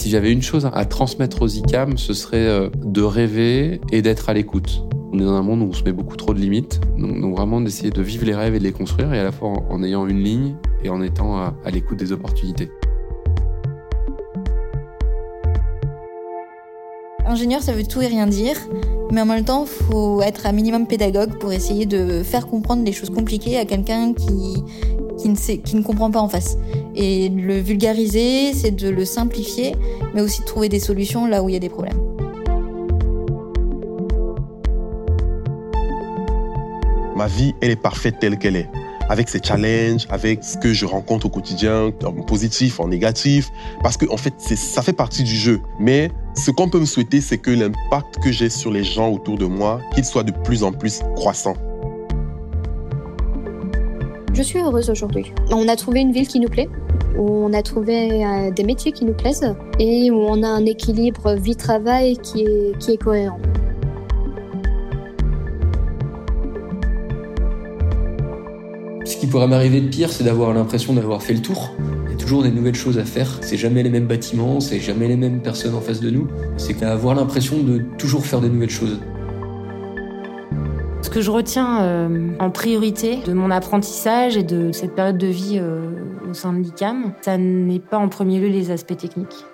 Si j'avais une chose à transmettre aux ICAM, ce serait euh, de rêver et d'être à l'écoute. On est dans un monde où on se met beaucoup trop de limites, donc, vraiment d'essayer de vivre les rêves et de les construire, et à la fois en, ayant une ligne et en étant à, à l'écoute des opportunités. Ingénieur, ça veut tout et rien dire, mais en même temps, il faut être un minimum pédagogue pour essayer de faire comprendre les choses compliquées à quelqu'un qui, qui ne, comprend pas en face. Et le vulgariser, c'est de le simplifier, mais aussi de trouver des solutions là où il y a des problèmes. Ma vie, elle est parfaite telle qu'elle est. Avec ses challenges, avec ce que je rencontre au quotidien, en positif, en négatif. Parce que, en fait, ça fait partie du jeu. Mais ce qu'on peut me souhaiter, c'est que l'impact que j'ai sur les gens autour de moi, qu'il soit de plus en plus croissant. Je suis heureuse aujourd'hui. On a trouvé une ville qui nous plaît, où on a trouvé euh, des métiers qui nous plaisent et où on a un équilibre vie-travail qui est, cohérent. Ce qui pourrait m'arriver de pire, c'est d'avoir l'impression d'avoir fait le tour. Il y a toujours des nouvelles choses à faire. C'est jamais les mêmes bâtiments, c'est jamais les mêmes personnes en face de nous. C'est d'avoir l'impression de toujours faire des nouvelles choses. Ce que je retiens euh, en priorité de mon apprentissage et de cette période de vie euh, au sein de l'ICAM, ça n'est pas en premier lieu les aspects techniques.